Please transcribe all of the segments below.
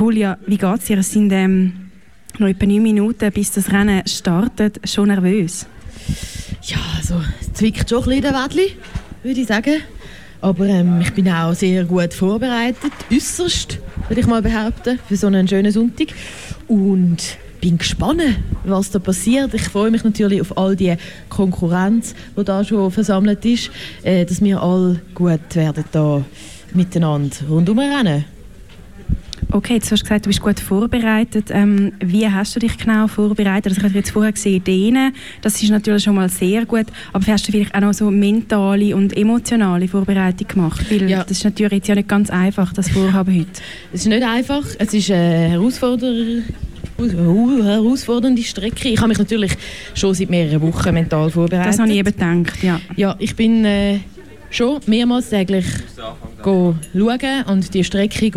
Julia, wie geht es dir? Es sind ähm, noch etwa neun Minuten, bis das Rennen startet. Schon nervös? Ja, also es zwickt schon ein bisschen Wädli, würde ich sagen. Aber ähm, ich bin auch sehr gut vorbereitet, äußerst, würde ich mal behaupten, für so einen schönen Sonntag. Und bin gespannt, was da passiert. Ich freue mich natürlich auf all die Konkurrenz, die da schon versammelt ist, äh, dass wir alle gut werden da miteinander rundum rennen. Okay, jetzt hast du gesagt, du bist gut vorbereitet. Ähm, wie hast du dich genau vorbereitet? Also ich habe jetzt vorher gesehen, Dehnen, das ist natürlich schon mal sehr gut. Aber hast du vielleicht auch noch so mentale und emotionale Vorbereitung gemacht? Weil ja. das ist natürlich jetzt ja nicht ganz einfach, das Vorhaben heute. Es ist nicht einfach. Es ist eine herausfordernde herausfordernde Strecke. Ich habe mich natürlich schon seit mehreren Wochen mental vorbereitet. Das habe ich eben gedacht, ja. Ja, ich bin äh, schon mehrmals täglich schauen und die Strecke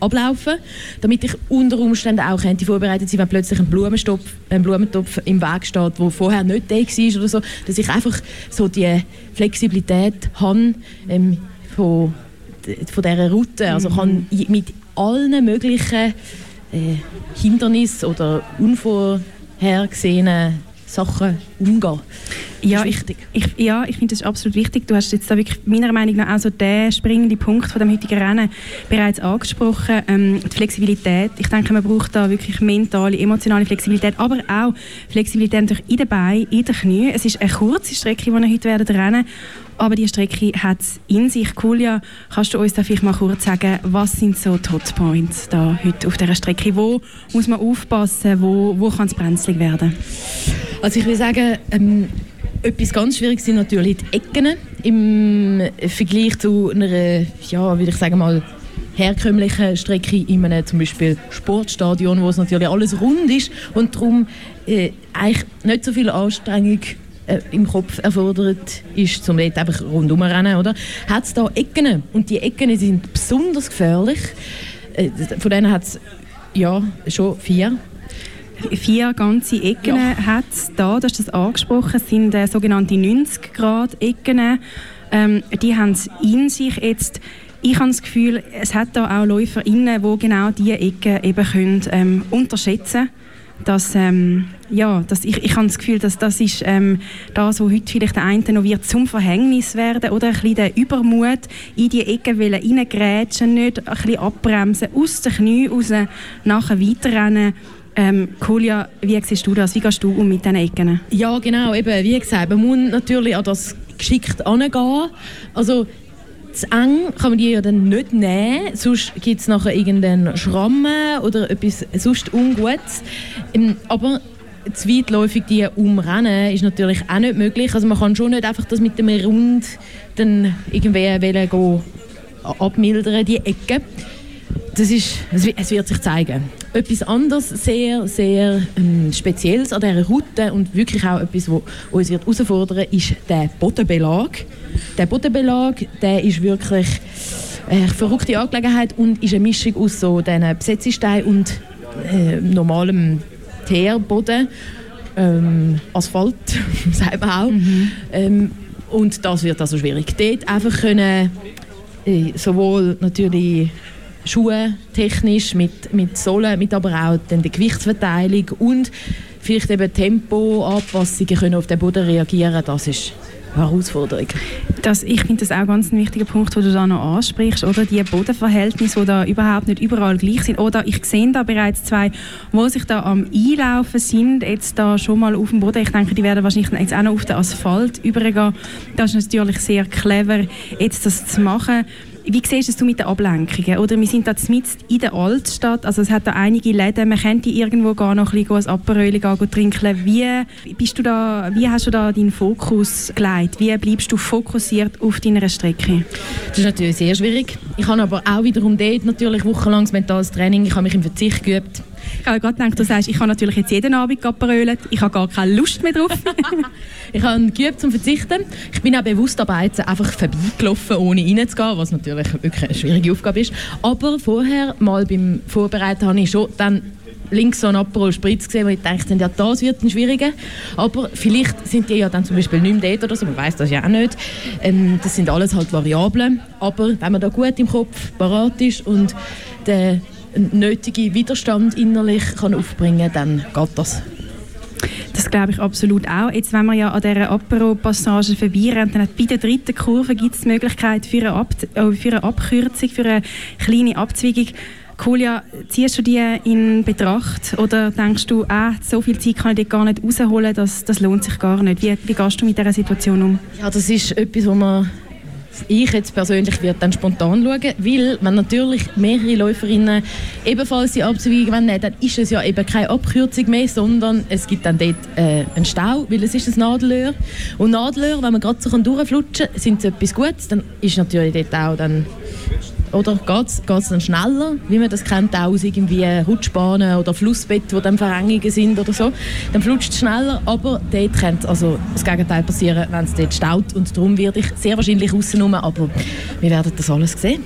ablaufen, damit ich unter Umständen auch könnte vorbereitet sein, wenn plötzlich ein Blumentopf, ein Blumentopf im Weg steht, der vorher nicht da war oder so, dass ich einfach so die Flexibilität habe ähm, von, von dieser Route, also mhm. kann mit allen möglichen äh, Hindernissen oder unvorhergesehenen Sachen umgehen. Ja, ich, ich, ja, ich finde das absolut wichtig. Du hast jetzt da wirklich meiner Meinung nach auch so den springenden Punkt von dem heutigen Rennen bereits angesprochen. Ähm, die Flexibilität. Ich denke, man braucht da wirklich mentale, emotionale Flexibilität, aber auch Flexibilität natürlich in den Beinen, in den Knien. Es ist eine kurze Strecke, die wir heute werden rennen aber die Strecke hat es in sich. Julia, kannst du uns da vielleicht mal kurz sagen, was sind so die Hotpoints da heute auf dieser Strecke? Wo muss man aufpassen? Wo, wo kann es brenzlig werden? Also ich will sagen, ähm, etwas ganz Schwieriges sind natürlich die Ecken im Vergleich zu einer, ja, würde ich sagen mal, herkömmlichen Strecke in einem zum Beispiel Sportstadion, wo es natürlich alles rund ist und darum äh, eigentlich nicht so viel Anstrengung äh, im Kopf erfordert ist, um dort einfach rundherum rennen, oder? Hat es da Ecken und die Ecken sind besonders gefährlich. Äh, von denen hat es ja schon vier vier ganze Ecken ja. hat es da, du hast das angesprochen, das sind äh, sogenannte 90 Grad Ecken. Ähm, die haben es in sich jetzt. Ich habe das Gefühl, es hat da auch LäuferInnen, die genau diese Ecken eben können, ähm, unterschätzen können dass, ähm, ja, dass ich, ich habe das Gefühl, dass das ist ähm, das, was heute vielleicht der eine noch wird zum Verhängnis werden oder ein bisschen der Übermut in die Ecke reingrätschen, nicht ein bisschen abbremsen, aus den Knien raus, nachher weiterrennen. Ähm, Julia, wie siehst du das? Wie gehst du um mit diesen Ecken? Ja, genau. Eben, wie gesagt, man muss natürlich an das geschickt angehen. Also zu eng kann man die ja dann nicht nehmen, sonst gibt es nachher irgendeinen Schrammen oder etwas sonst Ungutes. Ähm, aber zu weitläufig die umrennen ist natürlich auch nicht möglich. Also man kann schon nicht einfach das mit dem Rund dann irgendwie wollen abmildern, die Ecke. Das ist, es wird sich zeigen. Etwas anderes, sehr, sehr ähm, Spezielles an dieser Route und wirklich auch etwas, was uns wird herausfordern ist der Bodenbelag. Der Bodenbelag der ist wirklich eine verrückte Angelegenheit und ist eine Mischung aus so diesen Besetzesteinen und äh, normalem Teerboden. Ähm, Asphalt, sagt man auch. Mhm. Ähm, und das wird also schwierig. Dort einfach können äh, sowohl natürlich Schuhe technisch, mit, mit Sohlen, mit aber auch dann der Gewichtsverteilung und vielleicht eben Tempoanpassungen können auf den Boden reagieren, das ist Herausforderung. Das, ich finde das auch ganz ein wichtiger Punkt, den du da noch ansprichst, oder die Bodenverhältnisse, die da überhaupt nicht überall gleich sind. Oder ich sehe da bereits zwei, wo sich da am Einlaufen sind, jetzt da schon mal auf dem Boden. Ich denke, die werden wahrscheinlich jetzt auch noch auf den Asphalt übergehen. Das ist natürlich sehr clever, jetzt das zu machen. Wie siehst du mit den Ablenkungen? Oder wir sind da mitten in der Altstadt, also es hat da einige Läden, man könnte irgendwo gar noch ein bisschen ein Aperol trinken. Wie, bist du da, wie hast du da deinen Fokus gelegt? Wie bleibst du fokussiert auf deiner Strecke? Das ist natürlich sehr schwierig. Ich habe aber auch wiederum dort natürlich wochenlanges mentales Training. Ich habe mich im Verzicht geübt. Ich habe gerade gedacht, du sagst, ich habe natürlich jetzt jeden Abend Gaparölet, ich habe gar keine Lust mehr drauf. ich habe geübt zum Verzichten. Ich bin auch bewusst dabei, jetzt einfach vorbeigelaufen, ohne reinzugehen, was natürlich wirklich eine schwierige Aufgabe ist. Aber vorher, mal beim Vorbereiten, habe ich schon dann links so einen Aperol Spritz gesehen, wo ich dachte, ja, das wird ein schwieriger. Aber vielleicht sind die ja dann zum Beispiel nicht mehr dort oder so, man weiß das ja auch nicht. Ähm, das sind alles halt Variablen. Aber wenn man da gut im Kopf parat ist und den einen nötigen Widerstand innerlich kann aufbringen kann, dann geht das. Das glaube ich absolut auch. Jetzt, wenn wir ja an dieser Apero-Passage vorbeirennen, dann bei der dritten Kurve gibt es die Möglichkeit für eine, Ab äh, für eine Abkürzung, für eine kleine Abzweigung. Julia, ziehst du die in Betracht oder denkst du, ah, so viel Zeit kann ich gar nicht rausholen, das, das lohnt sich gar nicht? Wie, wie gehst du mit dieser Situation um? Ja, das ist etwas, wo man ich jetzt persönlich werde dann spontan schauen, weil wenn natürlich mehrere Läuferinnen ebenfalls die Abzweigung nehmen dann ist es ja eben keine Abkürzung mehr, sondern es gibt dann dort äh, einen Stau, weil es ist ein Nadelöhr. Und Nadelöhr, wenn man gerade so durchflutschen kann, sind es etwas Gutes, dann ist natürlich dort auch dann oder geht es dann schneller, wie man das kennt, aus irgendwie Rutschbahnen oder Flussbett, wo dann Verengungen sind oder so. Dann flutscht es schneller, aber dort könnte also das Gegenteil passieren, wenn es dort staut. Und darum werde ich sehr wahrscheinlich rausnehmen, aber wir werden das alles sehen.